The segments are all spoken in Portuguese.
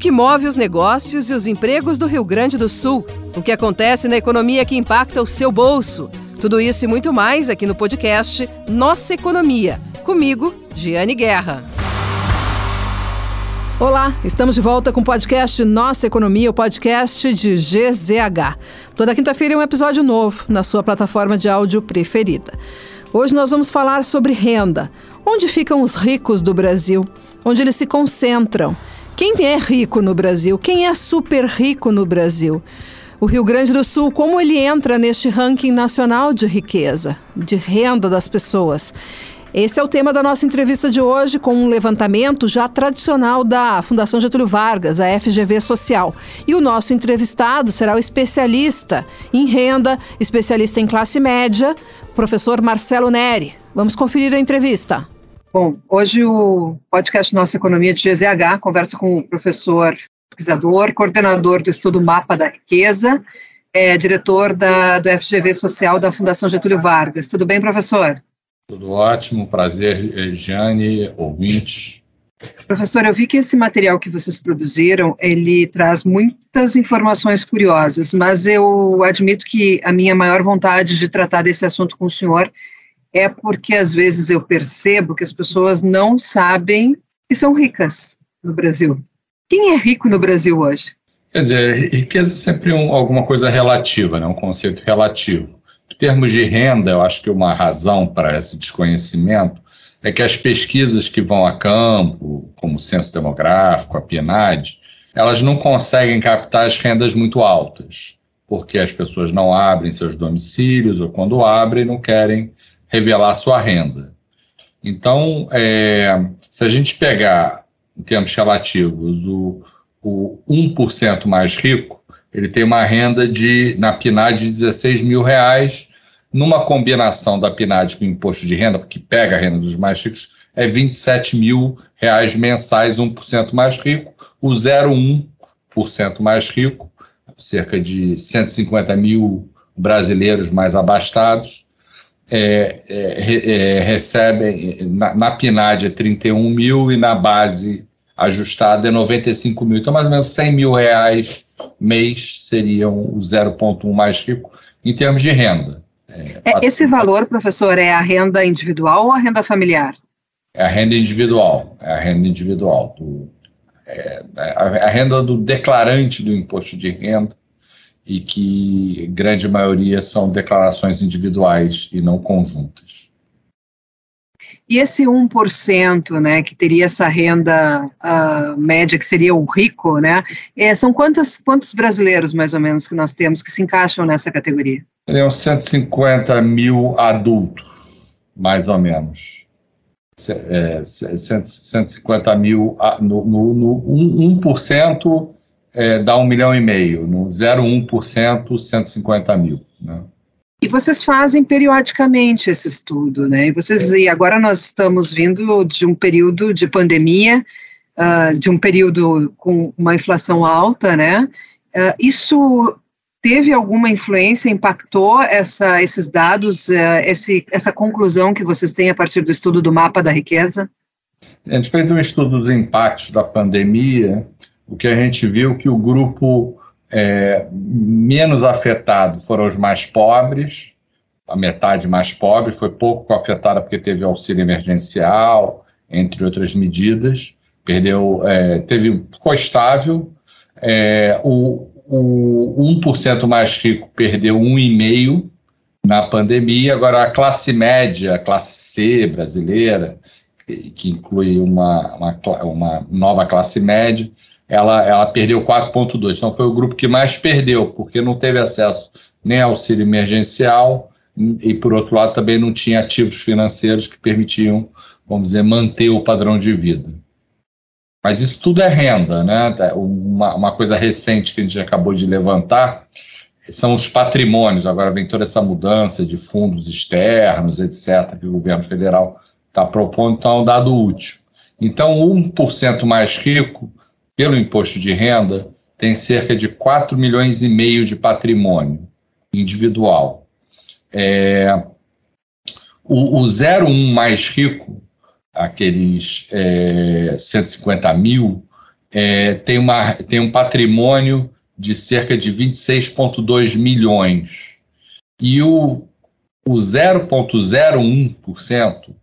que move os negócios e os empregos do Rio Grande do Sul, o que acontece na economia que impacta o seu bolso. Tudo isso e muito mais aqui no podcast Nossa Economia. Comigo, Giane Guerra. Olá, estamos de volta com o podcast Nossa Economia, o podcast de GZH. Toda quinta-feira é um episódio novo na sua plataforma de áudio preferida. Hoje nós vamos falar sobre renda. Onde ficam os ricos do Brasil? Onde eles se concentram? Quem é rico no Brasil? Quem é super rico no Brasil? O Rio Grande do Sul, como ele entra neste ranking nacional de riqueza, de renda das pessoas? Esse é o tema da nossa entrevista de hoje, com um levantamento já tradicional da Fundação Getúlio Vargas, a FGV Social. E o nosso entrevistado será o especialista em renda, especialista em classe média, professor Marcelo Neri. Vamos conferir a entrevista. Bom, hoje o podcast Nossa Economia de GZH conversa com o professor pesquisador, coordenador do estudo Mapa da Riqueza, é diretor da, do FGV Social da Fundação Getúlio Vargas. Tudo bem, professor? Tudo ótimo, prazer, eh, Jane, ouvintes. Professor, eu vi que esse material que vocês produziram, ele traz muitas informações curiosas, mas eu admito que a minha maior vontade de tratar desse assunto com o senhor é porque às vezes eu percebo que as pessoas não sabem que são ricas no Brasil. Quem é rico no Brasil hoje? Quer dizer, riqueza é sempre um, alguma coisa relativa, né? um conceito relativo. Em termos de renda, eu acho que uma razão para esse desconhecimento é que as pesquisas que vão a campo, como o Censo Demográfico, a PNAD, elas não conseguem captar as rendas muito altas, porque as pessoas não abrem seus domicílios ou quando abrem não querem revelar sua renda. Então, é, se a gente pegar, em termos relativos, o, o 1% mais rico, ele tem uma renda de, na PNAD de 16 mil reais, numa combinação da PNAD com o imposto de renda, porque pega a renda dos mais ricos, é 27 mil reais mensais, 1% mais rico, o 0,1% mais rico, cerca de 150 mil brasileiros mais abastados, é, é, é, recebem, na, na PNAD é 31 mil e na base ajustada é 95 mil. Então, mais ou menos 100 mil reais mês seriam o 0,1 mais rico em termos de renda. É, é esse valor, professor, é a renda individual ou a renda familiar? É a renda individual, é a renda individual. Do, é, é a, a renda do declarante do imposto de renda e que grande maioria são declarações individuais e não conjuntas. E esse 1%, né, que teria essa renda uh, média, que seria o rico, né, é, são quantos, quantos brasileiros, mais ou menos, que nós temos que se encaixam nessa categoria? Seriam 150 mil adultos, mais ou menos. É, 150 mil, no, no, no 1%, é, dá um milhão e meio, no 0,1%, 150 mil. Né? E vocês fazem periodicamente esse estudo, né? E vocês e agora nós estamos vindo de um período de pandemia, uh, de um período com uma inflação alta, né? Uh, isso teve alguma influência, impactou essa, esses dados, uh, esse, essa conclusão que vocês têm a partir do estudo do mapa da riqueza? A gente fez um estudo dos impactos da pandemia, o que a gente viu que o grupo é, menos afetado foram os mais pobres, a metade mais pobre, foi pouco afetada porque teve auxílio emergencial, entre outras medidas, perdeu, é, teve, ficou estável, é, o, o 1% mais rico perdeu 1,5% na pandemia, agora a classe média, a classe C brasileira, que, que inclui uma, uma, uma nova classe média, ela, ela perdeu 4,2. Então foi o grupo que mais perdeu, porque não teve acesso nem ao auxílio emergencial e, por outro lado, também não tinha ativos financeiros que permitiam, vamos dizer, manter o padrão de vida. Mas isso tudo é renda, né? Uma, uma coisa recente que a gente acabou de levantar são os patrimônios. Agora vem toda essa mudança de fundos externos, etc., que o governo federal está propondo, então é um dado útil. Então, 1% mais rico pelo imposto de renda, tem cerca de 4 milhões e meio de patrimônio individual. É, o, o 01 mais rico, aqueles é, 150 mil, é, tem, uma, tem um patrimônio de cerca de 26,2 milhões. E o, o 0,01%,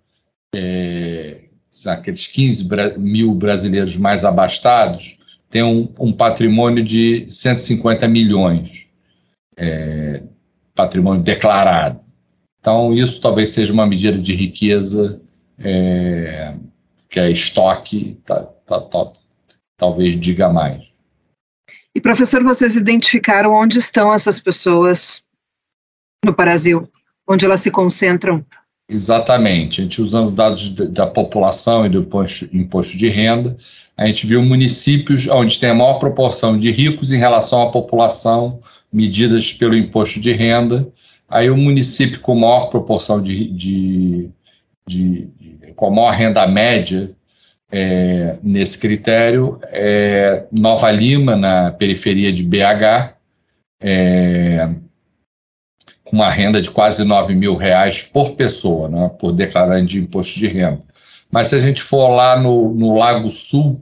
é, aqueles 15 mil brasileiros mais abastados, tem um, um patrimônio de 150 milhões, é, patrimônio declarado. Então, isso talvez seja uma medida de riqueza é, que é estoque, tá, tá, tá, talvez diga mais. E, professor, vocês identificaram onde estão essas pessoas no Brasil? Onde elas se concentram? Exatamente. A gente usando dados da população e do imposto, imposto de renda, a gente viu municípios onde tem a maior proporção de ricos em relação à população, medidas pelo imposto de renda. Aí o município com maior proporção de, de, de, de com a maior renda média é, nesse critério é Nova Lima, na periferia de BH, é, com uma renda de quase 9 mil reais por pessoa, né, por declarante de imposto de renda. Mas se a gente for lá no, no Lago Sul,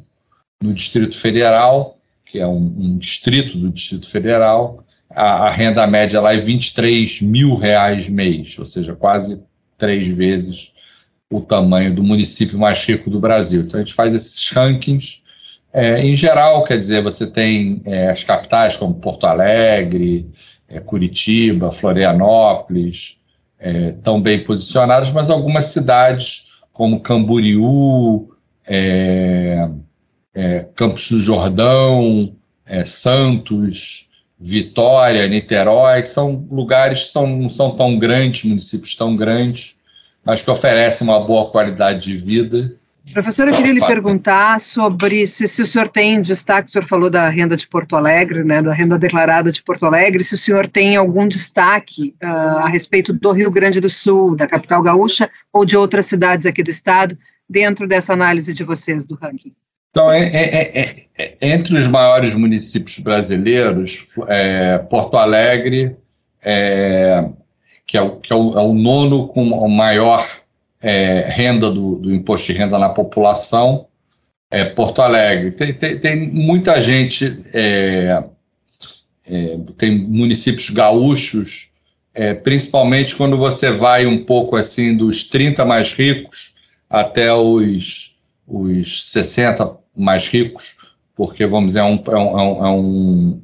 no Distrito Federal, que é um, um distrito do Distrito Federal, a, a, renda média lá é 23 mil reais mês, ou seja, quase três vezes o tamanho do município mais rico do Brasil. Então a gente faz esses rankings. É, em geral, quer dizer, você tem é, as capitais como Porto Alegre, é, Curitiba, Florianópolis, é, bem posicionadas, mas algumas cidades como Camboriú, é, é, Campos do Jordão, Santos, Vitória, Niterói, que são lugares que são, não são tão grandes, municípios tão grandes, mas que oferecem uma boa qualidade de vida. Professor, eu queria lhe perguntar sobre se, se, o senhor tem destaque, o senhor falou da renda de Porto Alegre, né, da renda declarada de Porto Alegre, se o senhor tem algum destaque uh, a respeito do Rio Grande do Sul, da capital gaúcha, ou de outras cidades aqui do estado, dentro dessa análise de vocês do ranking. Então, é, é, é, é entre os maiores municípios brasileiros, é, Porto Alegre é, que é o, que é o, é o nono com a maior é, renda do, do, imposto de renda na população, é Porto Alegre. Tem, tem, tem muita gente, é, é, tem municípios gaúchos, é, principalmente quando você vai um pouco assim dos 30 mais ricos até os, os 60 mais ricos, porque, vamos dizer, é, um, é, um,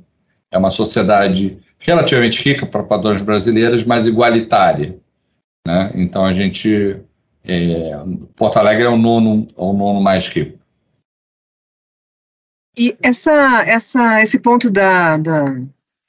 é, é uma sociedade relativamente rica para padrões brasileiros, mas igualitária. Né? Então a gente. É, Porto Alegre é o nono, é o nono mais rico. E essa, essa, esse ponto da, da,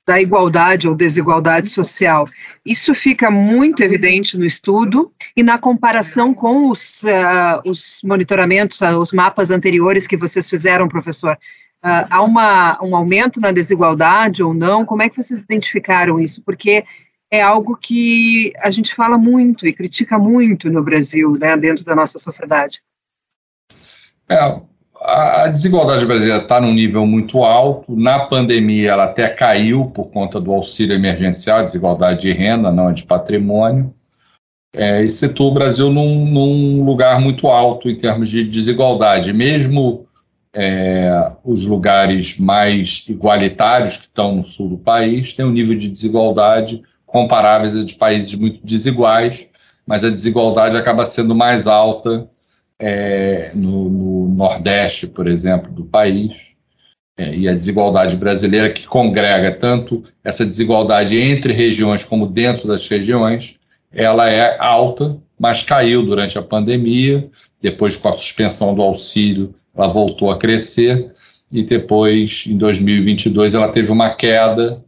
da igualdade ou desigualdade social, isso fica muito evidente no estudo e na comparação com os, uh, os monitoramentos, uh, os mapas anteriores que vocês fizeram, professor. Uh, há uma, um aumento na desigualdade ou não? Como é que vocês identificaram isso? Porque é algo que a gente fala muito e critica muito no Brasil, né, dentro da nossa sociedade. É, a desigualdade brasileira está num nível muito alto. Na pandemia, ela até caiu por conta do auxílio emergencial, desigualdade de renda, não de patrimônio. É, e situa o Brasil num, num lugar muito alto em termos de desigualdade. Mesmo é, os lugares mais igualitários que estão no sul do país têm um nível de desigualdade comparáveis a de países muito desiguais, mas a desigualdade acaba sendo mais alta é, no, no, Nordeste, por exemplo, do país, é, e a desigualdade brasileira que congrega tanto essa desigualdade entre regiões como dentro das regiões, ela é alta, mas caiu durante a pandemia, depois com a suspensão do auxílio ela voltou a crescer. E depois, em 2022, ela teve uma queda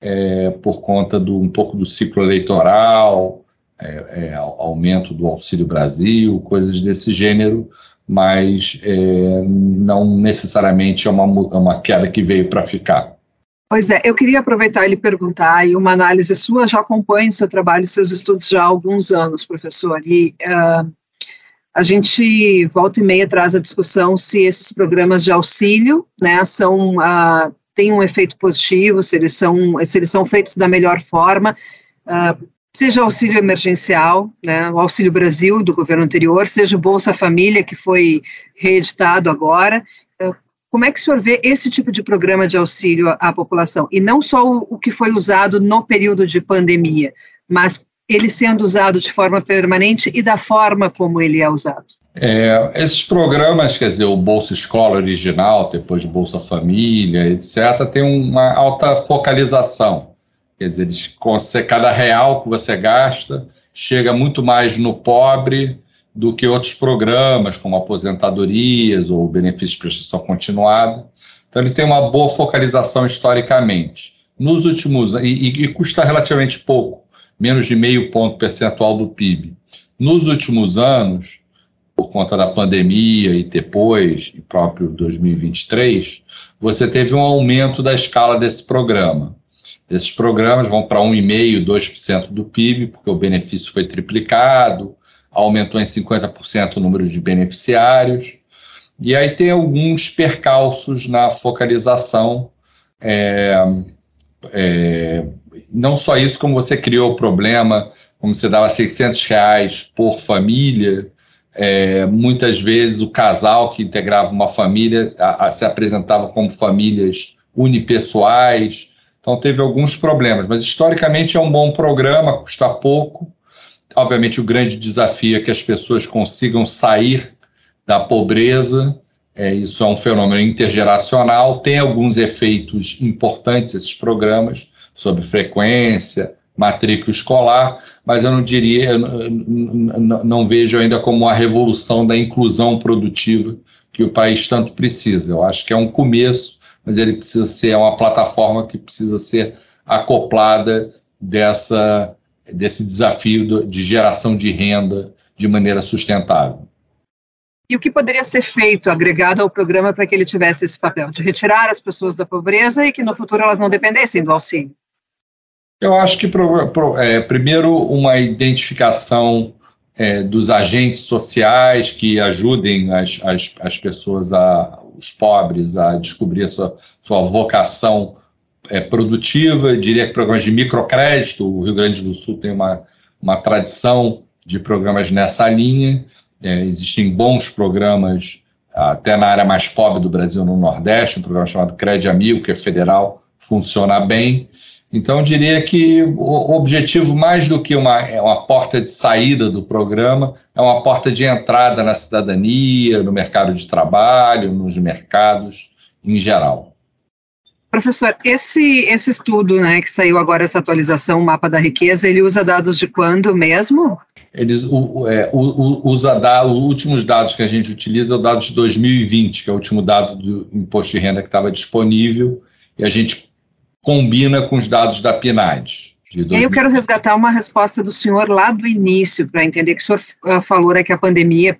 é, por conta do um pouco do ciclo eleitoral, é, é, aumento do Auxílio Brasil, coisas desse gênero, mas é, não necessariamente é uma, é uma queda que veio para ficar. Pois é, eu queria aproveitar e lhe perguntar, e uma análise sua já acompanha seu trabalho, seus estudos já há alguns anos, professor, e uh, a gente volta e meia traz a discussão se esses programas de auxílio, né, são uh, têm um efeito positivo, se eles são se eles são feitos da melhor forma, uh, seja auxílio emergencial, né, o Auxílio Brasil do governo anterior, seja o Bolsa Família que foi reeditado agora. Uh, como é que o senhor vê esse tipo de programa de auxílio à população? E não só o, o que foi usado no período de pandemia, mas ele sendo usado de forma permanente e da forma como ele é usado. É, esses programas, quer dizer, o Bolsa Escola original, depois de Bolsa Família, etc., tem uma alta focalização. Quer dizer, eles, cada real que você gasta chega muito mais no pobre do que outros programas, como aposentadorias ou benefício de prestação continuada. Então, ele tem uma boa focalização historicamente. Nos últimos e, e custa relativamente pouco, menos de meio ponto percentual do PIB. Nos últimos anos, por conta da pandemia e depois, e próprio 2023, você teve um aumento da escala desse programa. Esses programas vão para 1,5%, 2% do PIB, porque o benefício foi triplicado, aumentou em 50% o número de beneficiários. E aí tem alguns percalços na focalização. É, é, não só isso, como você criou o problema, como você dava 600 reais por família, é, muitas vezes o casal que integrava uma família a, a, se apresentava como famílias unipessoais, então teve alguns problemas, mas historicamente é um bom programa, custa pouco, Obviamente, o grande desafio é que as pessoas consigam sair da pobreza. É, isso é um fenômeno intergeracional. Tem alguns efeitos importantes esses programas sobre frequência, matrícula escolar, mas eu não diria, não, vejo ainda como uma revolução da inclusão produtiva que o país tanto precisa. Eu acho que é um começo, mas ele precisa ser uma plataforma que precisa ser acoplada dessa desse desafio de geração de renda de maneira sustentável. E o que poderia ser feito, agregado ao programa, para que ele tivesse esse papel de retirar as pessoas da pobreza e que no futuro elas não dependessem do auxílio? Eu acho que, pro, pro, é, primeiro, uma identificação é, dos agentes sociais que ajudem as, as, as pessoas, a, os pobres, a descobrir a sua, sua vocação é, produtiva, diria que programas de microcrédito, o Rio Grande do Sul tem uma, uma tradição de programas nessa linha, é, existem bons programas até na área mais pobre do Brasil, no Nordeste, um programa chamado Crédito Amigo, que é federal, funciona bem. Então, eu diria que o objetivo, mais do que uma, é uma porta de saída do programa, é uma porta de entrada na cidadania, no mercado de trabalho, nos mercados em geral. Professor, esse, esse estudo, né, que saiu agora, essa atualização, o mapa da riqueza, ele usa dados de quando mesmo? Ele o, é, usa da, os últimos dados que a gente utiliza, é o dado de 2020, que é o último dado do imposto de renda que estava disponível, e a gente combina com os dados da PNAD. E eu quero resgatar uma resposta do senhor lá do início, para entender que o senhor uh, falou né, que a pandemia,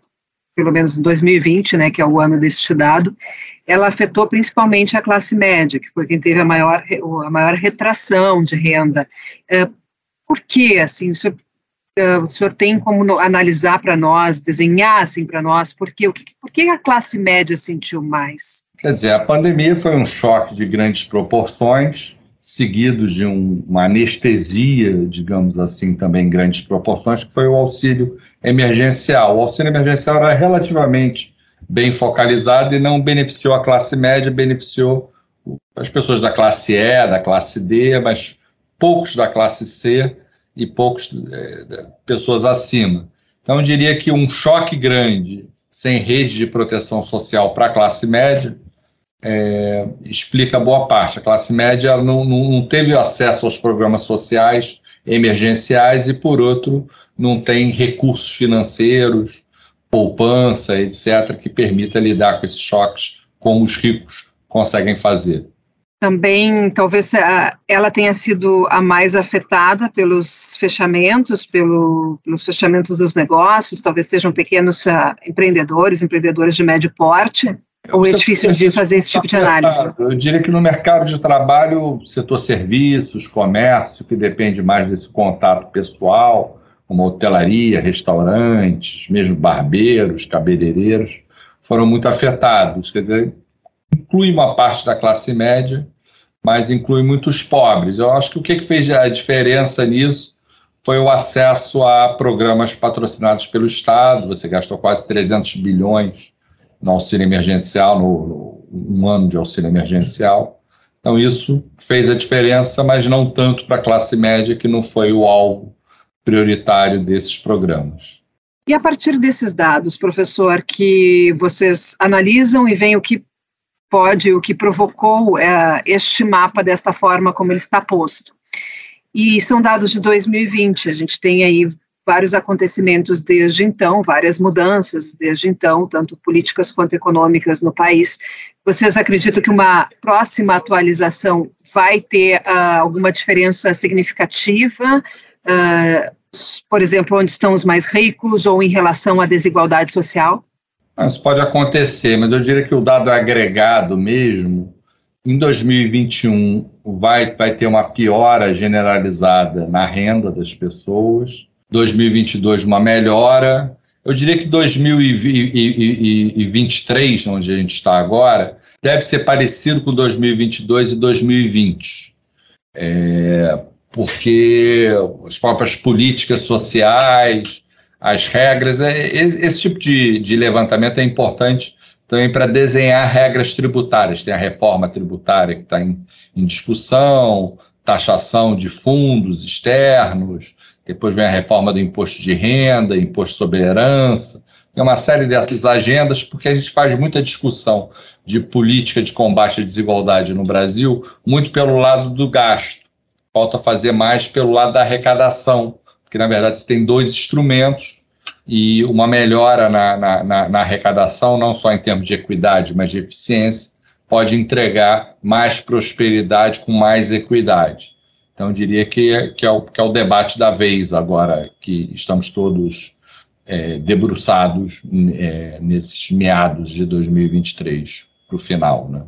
pelo menos em 2020, né, que é o ano deste dado, ela afetou principalmente a classe média, que foi quem teve a maior, a maior retração de renda. É, por que, assim, o senhor, é, o senhor tem como analisar para nós, desenhar assim para nós, por, por que a classe média sentiu mais? Quer dizer, a pandemia foi um choque de grandes proporções, seguido de um, uma anestesia, digamos assim, também grandes proporções, que foi o auxílio emergencial. O auxílio emergencial era relativamente bem focalizado e não beneficiou a classe média, beneficiou as pessoas da classe E, da classe D, mas poucos da classe C e poucos é, pessoas acima. Então, eu diria que um choque grande sem rede de proteção social para a classe média é, explica boa parte. A classe média não, não, não teve acesso aos programas sociais emergenciais e, por outro, não tem recursos financeiros poupança, etc., que permita lidar com esses choques como os ricos conseguem fazer. Também, talvez ela tenha sido a mais afetada pelos fechamentos, pelo, pelos fechamentos dos negócios, talvez sejam pequenos uh, empreendedores, empreendedores de médio porte, ou é difícil de fazer esse tipo de análise? Eu diria que no mercado de trabalho, setor serviços, comércio, que depende mais desse contato pessoal, como hotelaria, restaurantes, mesmo barbeiros, cabeleireiros, foram muito afetados. Quer dizer, inclui uma parte da classe média, mas inclui muitos pobres. Eu acho que o que fez a diferença nisso foi o acesso a programas patrocinados pelo Estado. Você gastou quase 300 bilhões no auxílio emergencial, no, no um ano de auxílio emergencial. Então, isso fez a diferença, mas não tanto para a classe média, que não foi o alvo prioritário desses programas. E a partir desses dados, professor, que vocês analisam e veem o que pode, o que provocou é, este mapa desta forma como ele está posto. E são dados de 2020, a gente tem aí vários acontecimentos desde então, várias mudanças desde então, tanto políticas quanto econômicas no país. Vocês acreditam que uma próxima atualização vai ter uh, alguma diferença significativa? Uh, por exemplo, onde estão os mais ricos ou em relação à desigualdade social? Isso pode acontecer, mas eu diria que o dado agregado mesmo, em 2021 vai, vai ter uma piora generalizada na renda das pessoas, 2022 uma melhora, eu diria que 2023, onde a gente está agora, deve ser parecido com 2022 e 2020. É, porque as próprias políticas sociais, as regras, é, esse tipo de, de levantamento é importante também para desenhar regras tributárias. Tem a reforma tributária que está em, em discussão, taxação de fundos externos, depois vem a reforma do imposto de renda, imposto sobre herança, tem uma série dessas agendas, porque a gente faz muita discussão de política de combate à desigualdade no Brasil, muito pelo lado do gasto. Falta fazer mais pelo lado da arrecadação, porque na verdade você tem dois instrumentos e uma melhora na, na, na, na arrecadação, não só em termos de equidade, mas de eficiência, pode entregar mais prosperidade com mais equidade. Então, eu diria que, é, que, é o, que é o debate da vez agora, que estamos todos é, debruçados é, nesses meados de 2023 para o final, né?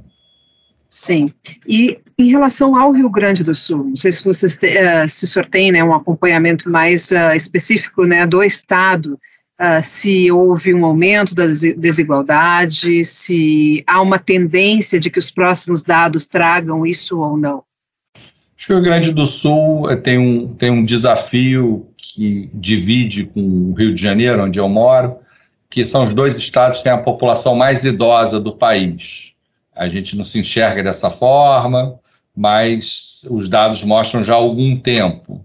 Sim. E em relação ao Rio Grande do Sul, não sei se vocês te, uh, se o senhor tem né, um acompanhamento mais uh, específico né, do Estado, uh, se houve um aumento da desigualdade, se há uma tendência de que os próximos dados tragam isso ou não. Acho que o Rio Grande do Sul eh, tem um, tem um desafio que divide com o Rio de Janeiro, onde eu moro, que são os dois estados que têm a população mais idosa do país. A gente não se enxerga dessa forma, mas os dados mostram já há algum tempo.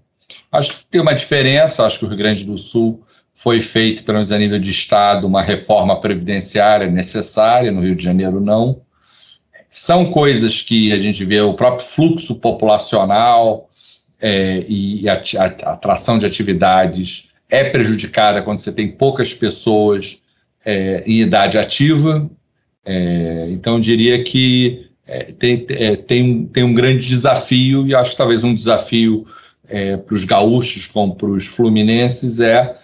Acho que tem uma diferença, acho que o Rio Grande do Sul foi feito, pelo menos a nível de Estado, uma reforma previdenciária necessária, no Rio de Janeiro não. São coisas que a gente vê o próprio fluxo populacional é, e a, a, atração de atividades é prejudicada quando você tem poucas pessoas é, em idade ativa. É, então, eu diria que é, tem, é, tem, tem um grande desafio, e acho que talvez um desafio é, para os gaúchos como para os fluminenses é,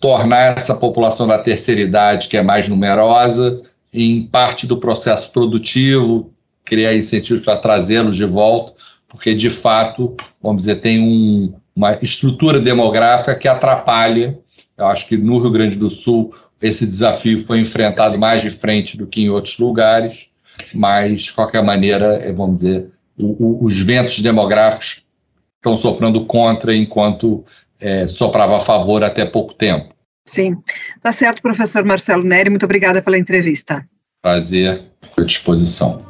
tornar essa população da terceira idade, que é mais numerosa, em parte do processo produtivo, criar incentivos para trazê-los de volta, porque de fato, vamos dizer, tem um, uma estrutura demográfica que atrapalha. Eu acho que no Rio Grande do Sul esse desafio foi enfrentado mais de frente do que em outros lugares, mas de qualquer maneira, é, vamos dizer, o, o, os ventos demográficos estão soprando contra enquanto é, soprava a favor até pouco tempo. Sim, tá certo, professor Marcelo Neri, muito obrigada pela entrevista. Prazer, à disposição.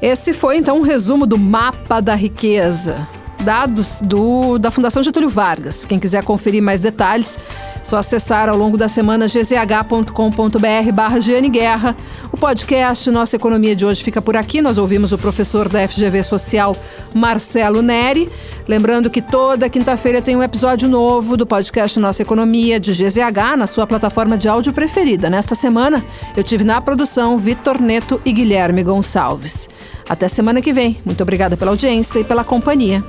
Esse foi então um resumo do mapa da riqueza, dados do, da Fundação Getúlio Vargas. Quem quiser conferir mais detalhes, só acessar ao longo da semana gzh.com.br barra Guerra. O podcast Nossa Economia de hoje fica por aqui. Nós ouvimos o professor da FGV Social, Marcelo Neri. Lembrando que toda quinta-feira tem um episódio novo do podcast Nossa Economia de GZH na sua plataforma de áudio preferida. Nesta semana, eu tive na produção Vitor Neto e Guilherme Gonçalves. Até semana que vem. Muito obrigada pela audiência e pela companhia.